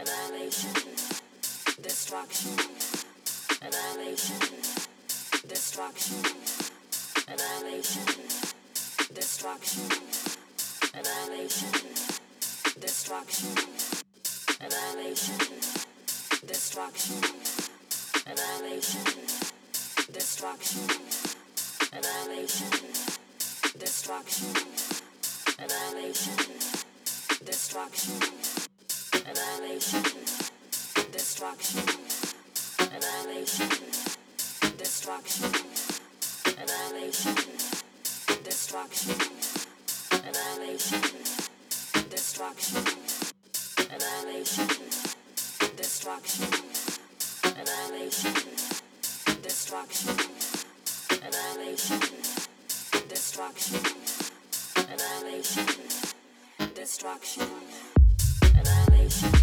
annihilation, destruction, annihilation, destruction, annihilation, destruction, annihilation, destruction, annihilation, destruction, annihilation, destruction, annihilation, destruction, annihilation, destruction annihilation, destruction, annihilation, destruction, annihilation, destruction, annihilation, destruction, annihilation, destruction, annihilation, destruction, annihilation, destruction, annihilation, destruction annihilation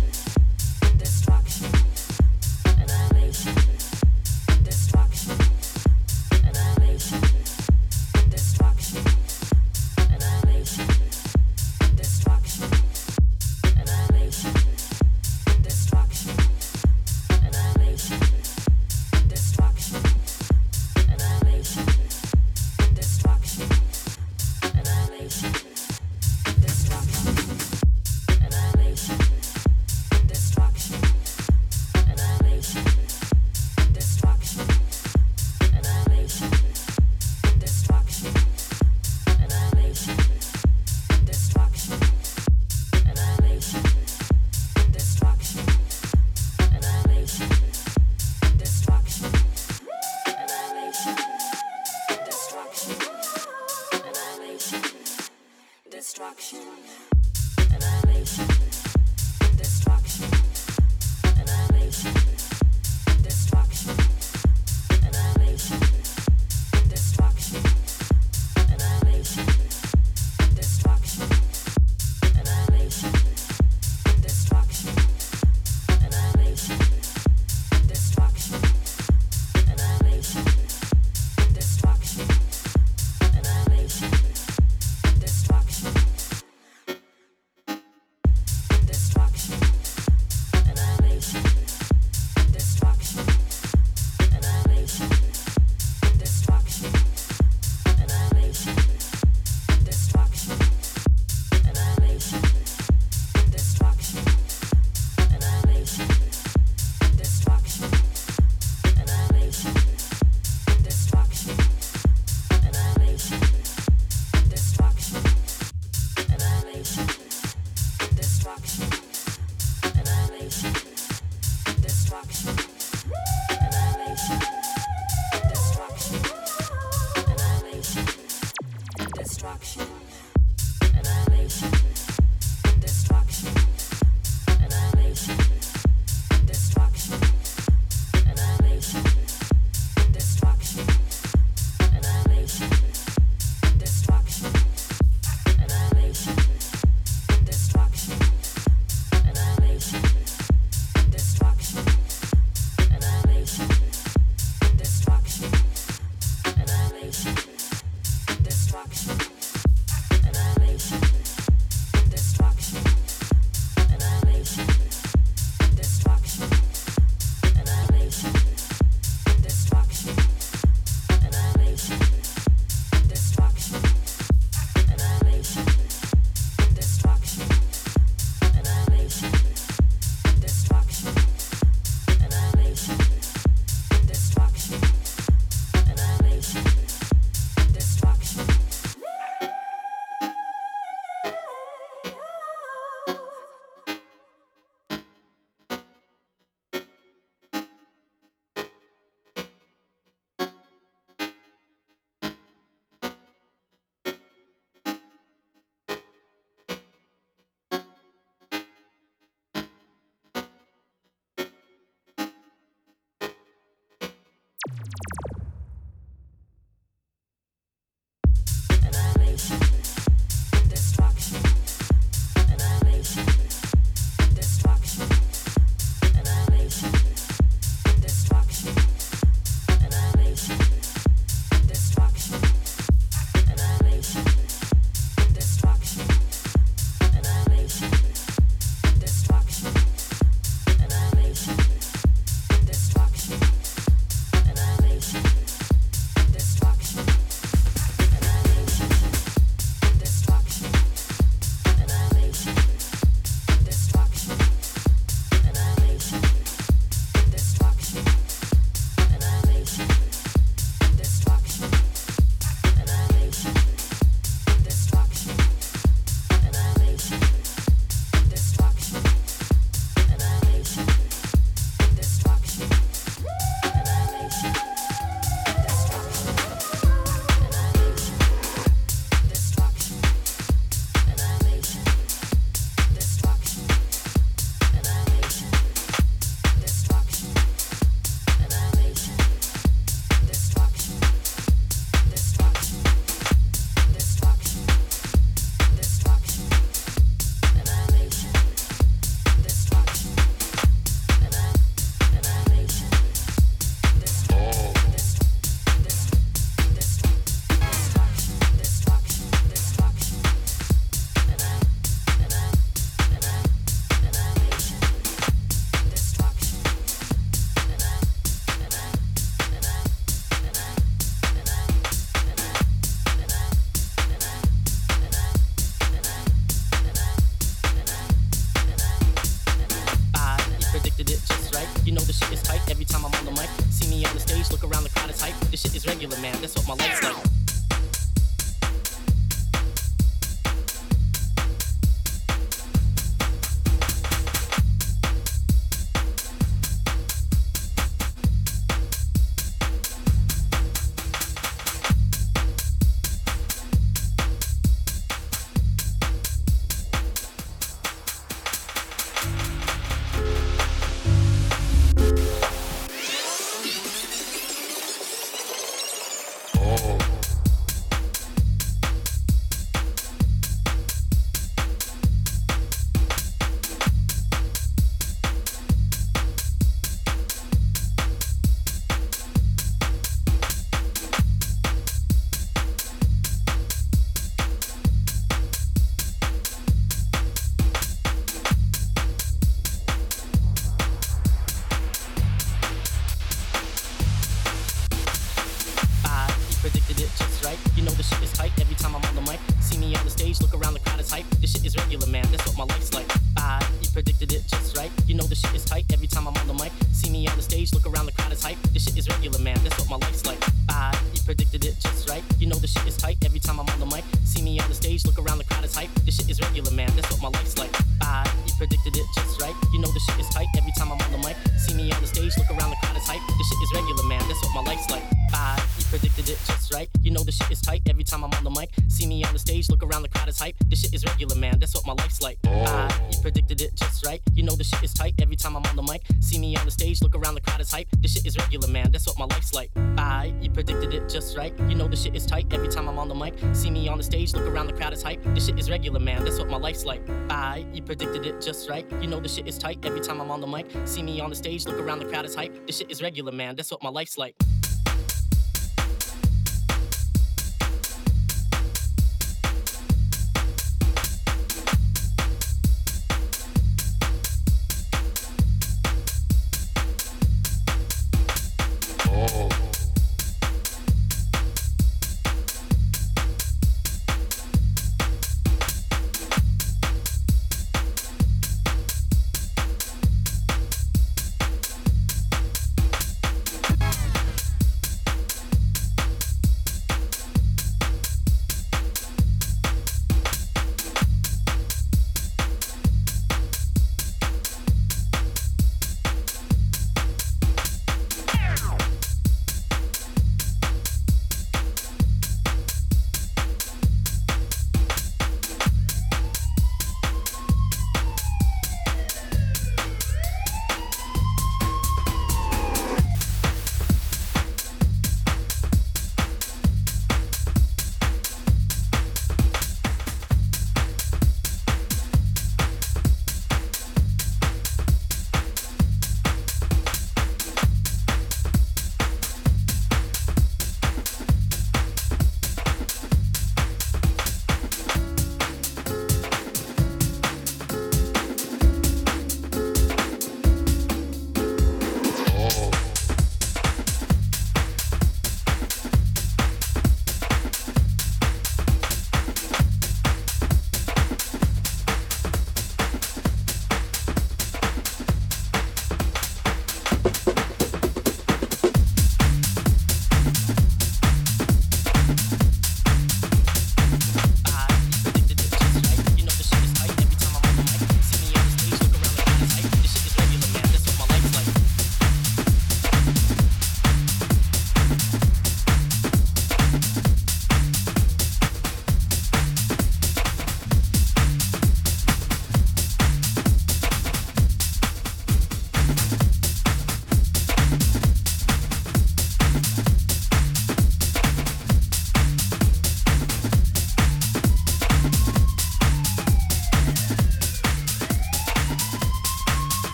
just right. You know the shit is tight every time I'm on the mic. See me on the stage, look around, the crowd is hype. This shit is regular, man. That's what my life's like.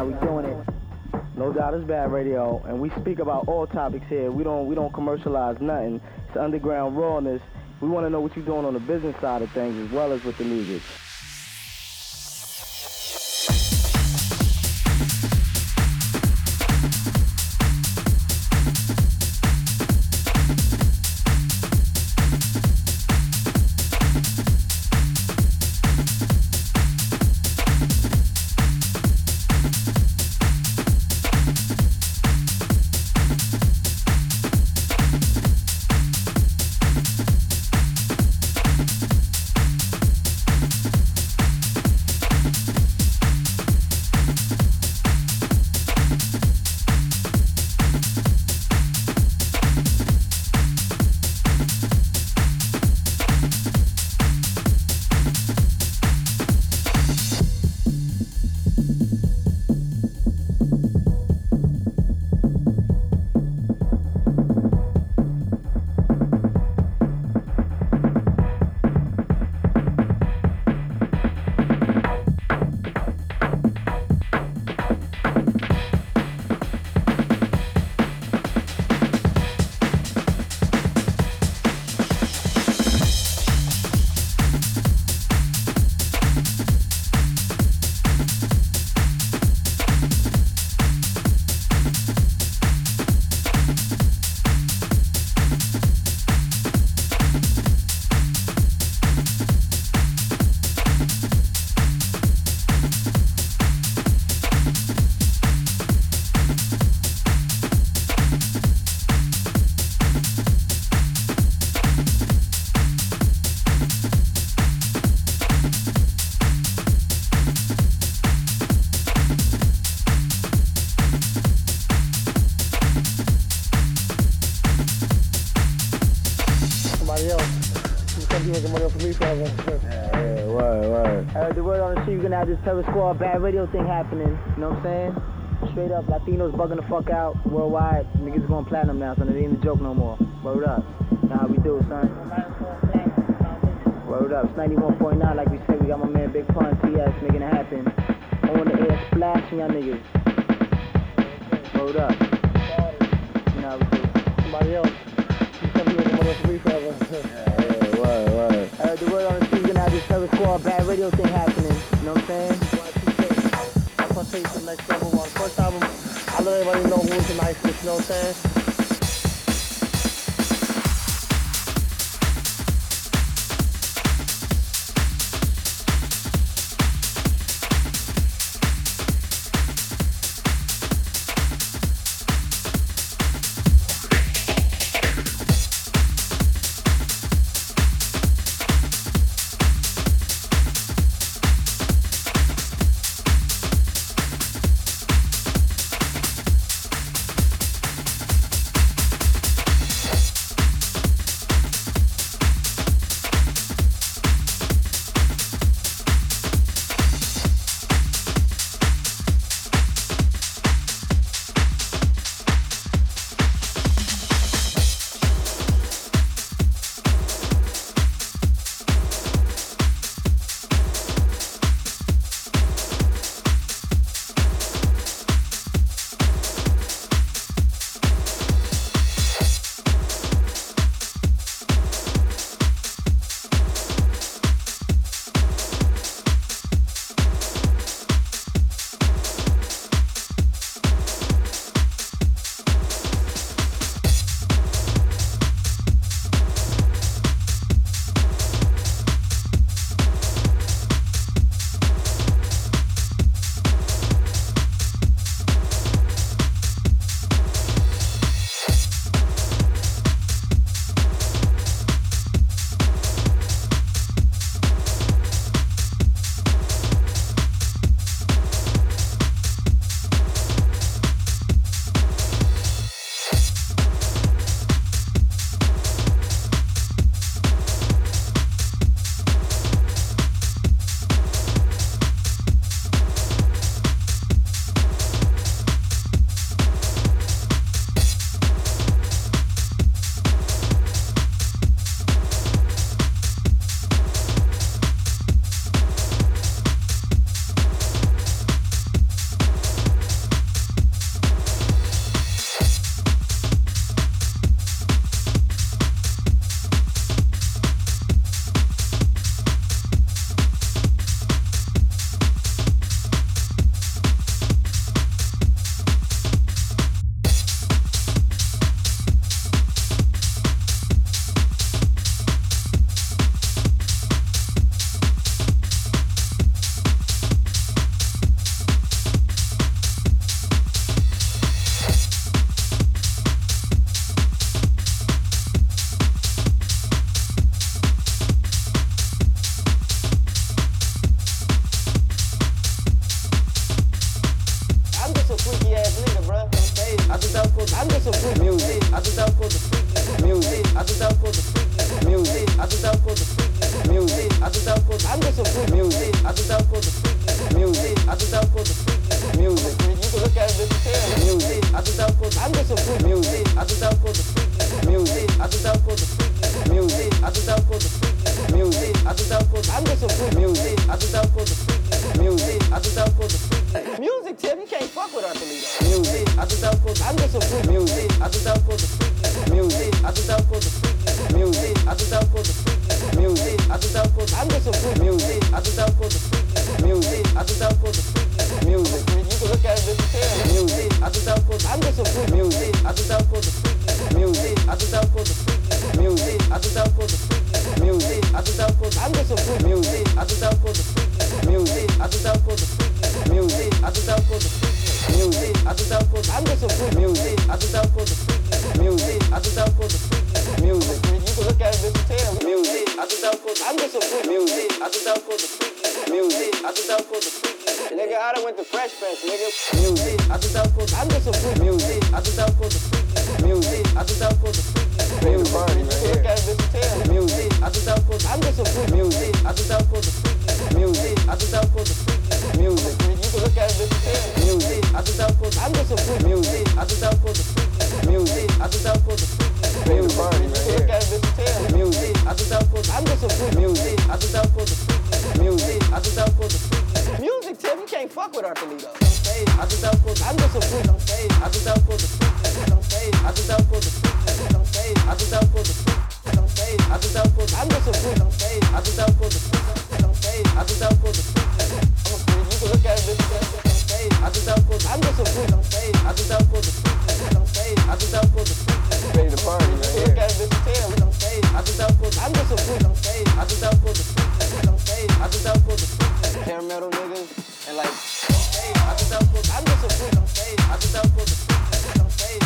You we doing it. No doubt it's bad radio, and we speak about all topics here. We don't we don't commercialize nothing. It's underground rawness. We want to know what you're doing on the business side of things as well as with the music. Terror Squad bad radio thing happening. You know what I'm saying? Straight up, Latinos bugging the fuck out worldwide. Niggas going platinum now, so it ain't a joke no more. Word up. Now how we do son. Word up. It's 91.9, like we said. We got my man Big Pun, TS, making it happen. On the air, splashing y'all niggas. Word up. You know how we do. Somebody else. You said you making money off of me forever. Yeah, word, word. I heard the word on the street, you're gonna have this Terror Squad bad radio thing happening. The next level. On the first album, I let everybody know who's the nicest, you know what I'm saying? Music. I do that for the freaky music. I do that for the freaky Nigga, I done went to Fresh Fest, nigga. Music. I do that for the I'm just a freak music. I do that for the freaky music. I do that for the freaky music. Look at as a music. I just out for the I'm just a freak music. I just out for the freak music. I just out for the freak music. You can look at it as music. I just out for the I'm just a freak music. I just out for the freak music. I just out for the freak music. Look at as music. I just out for the I'm just a freak music. I just out for the freak music. I just out for the freak music. Tim, you can't fuck with Arthurito. I just out for the I'm just a freak. I just out for the freak. I just out for the freak. I just out for the freak. I just out for the I'm just a freak. I just out for the freak. I just out for the freak. Look at it I just out for the I'm just a freak. I just out for the freak. I just out for the freak. Ready to party, right here. Look at it I just out for the I'm just a freak. I just out for the freak. I just out for the freak. Hair metal niggas and like I just out for the I'm just a freak. I just out for the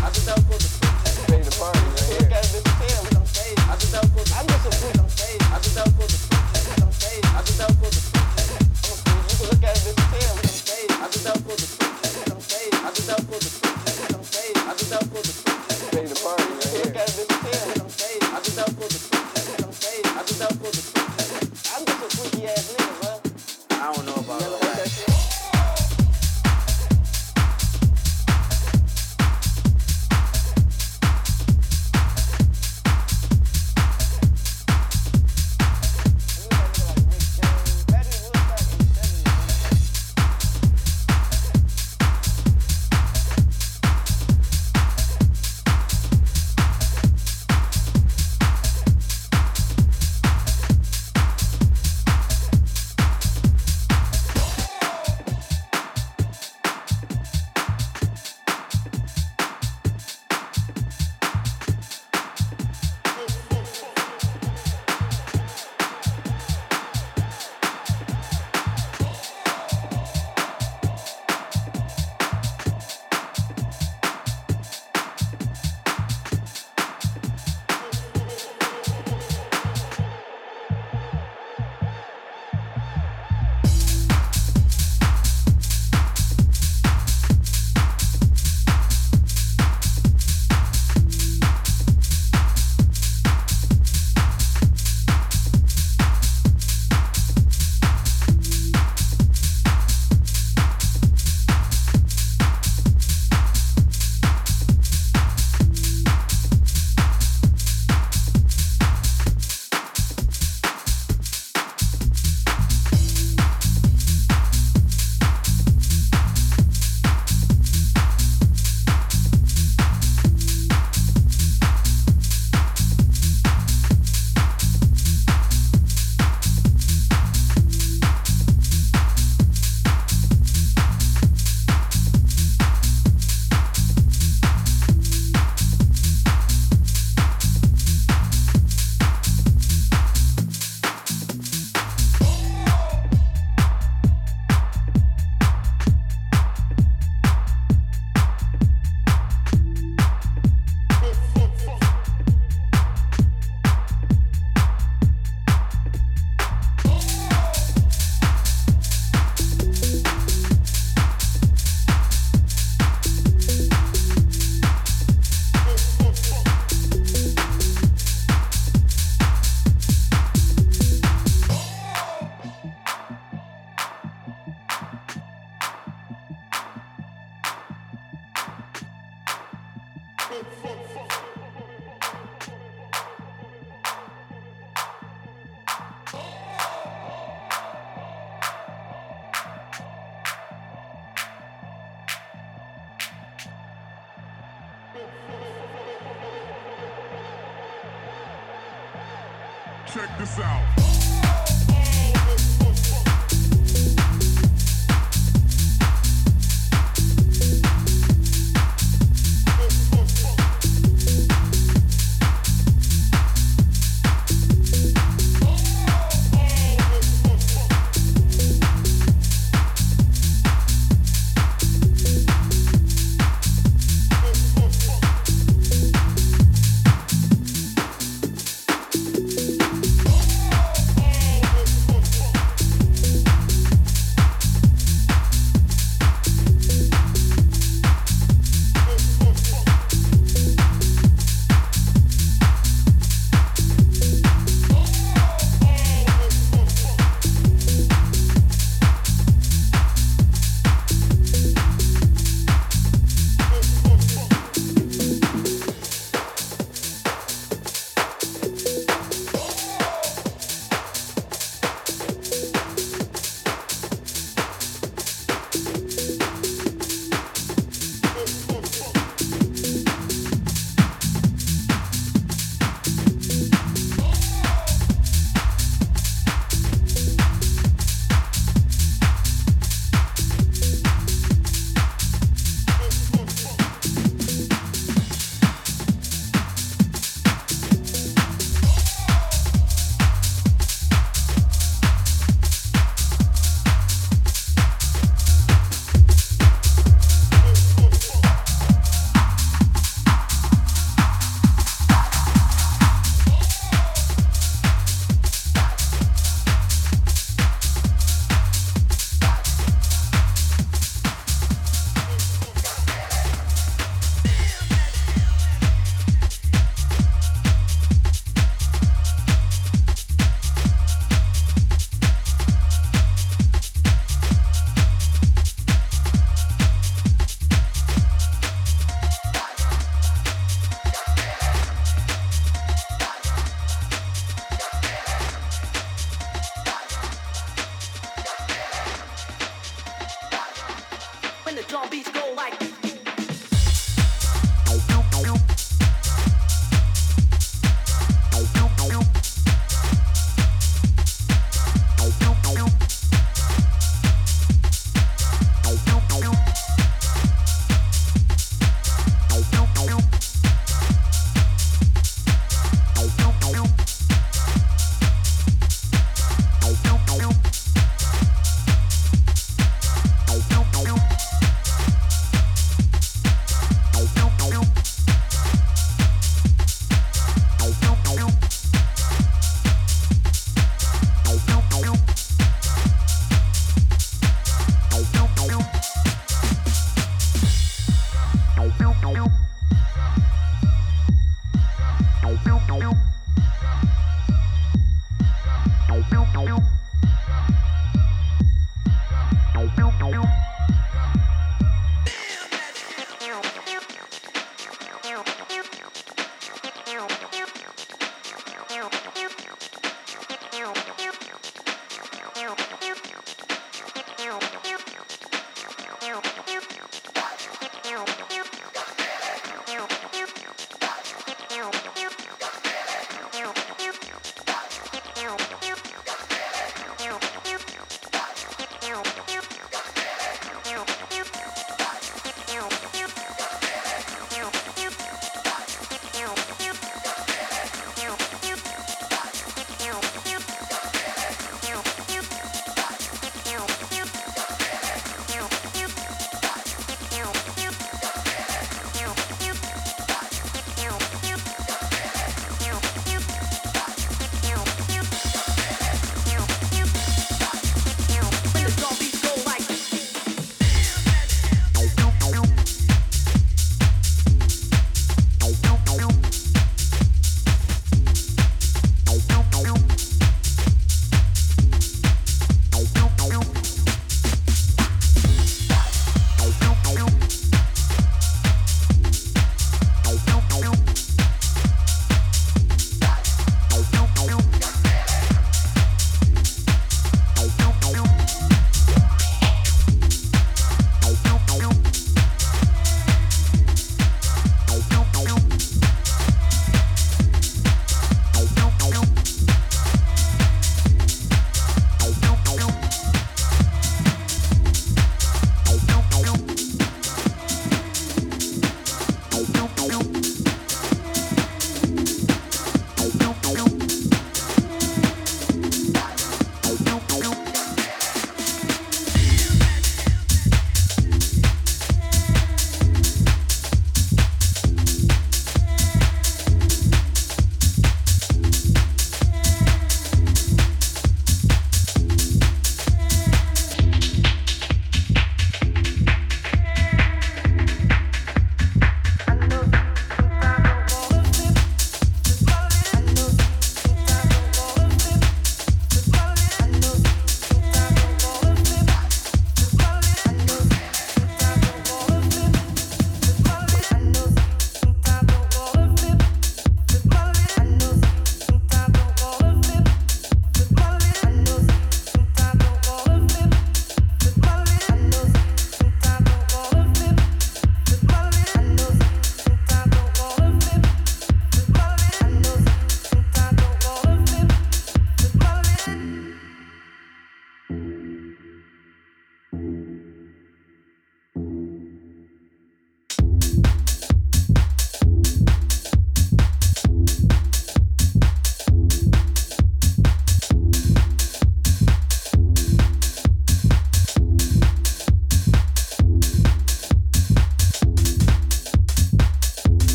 I just out for the ready to party right here. Look at it I just out for the I'm just a freak. I just out for the I just out for the freak. You can look at I just out for the I just out for the I just out for the ready to party right here. Look at I just out for the I I'm just a freaky ass nigga,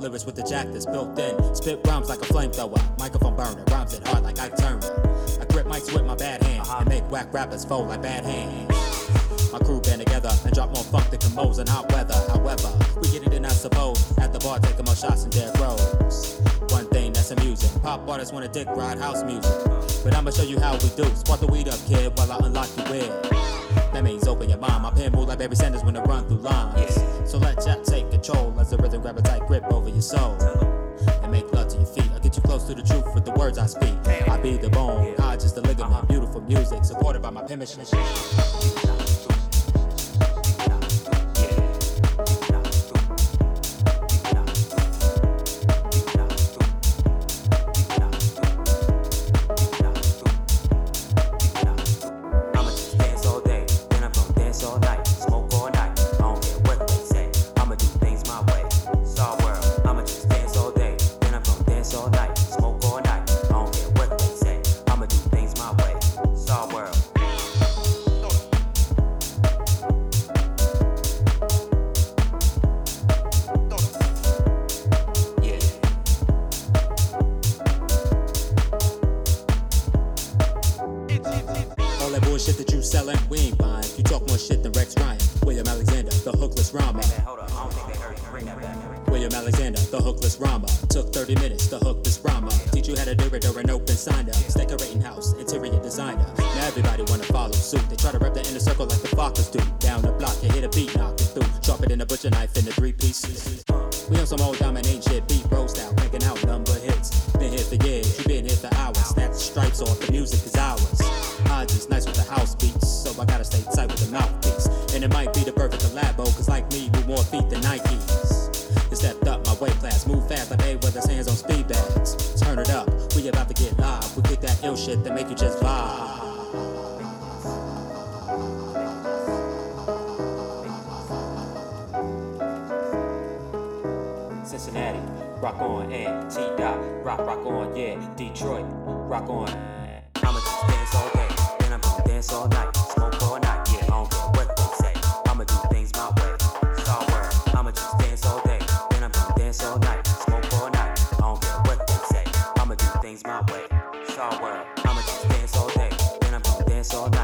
lyrics with the jack that's built in. Spit rhymes like a flamethrower. Microphone burner. Rhymes it hard like I turn. I grip mics with my bad hand and make whack rappers fold like bad hands. My crew band together and drop more funk than combos in hot weather. However, we get it in, I suppose. At the bar, taking more shots than dead rows. One thing that's amusing. Pop artists wanna dick ride house music. But I'ma show you how we do. Spark the weed up, kid, while I unlock the wig. That means open your mind. My pen move like Barry Sanders when I run through lines. So let Jack take control as the rhythm grab a tight grip over your soul. And make love to your feet. I'll get you close to the truth with the words I speak. I be the bone, I just the ligament. Uh-huh. Beautiful music supported by my penmanship. Music is ours. I just nice with the house beats, so I gotta stay tight with the mouthpiece. And it might be the perfect collabo, cause like me, move more feet than Nikes. You stepped up my weight class, move fast like Mayweather's hands on speed bags. Turn it up, we about to get live. We kick that ill shit that make you just vibe. Cincinnati, rock on, and T Dot, rock, rock on, yeah. Detroit, rock on. Dance all night, smoke all night. Yeah, I don't care what they say. I'ma do things my way. Star world. I'ma just dance all day, then I'm gonna dance all night, smoke all night. I don't care what they say. I'ma do things my way. Star world. I'ma just dance all day, then I'm gonna dance all night,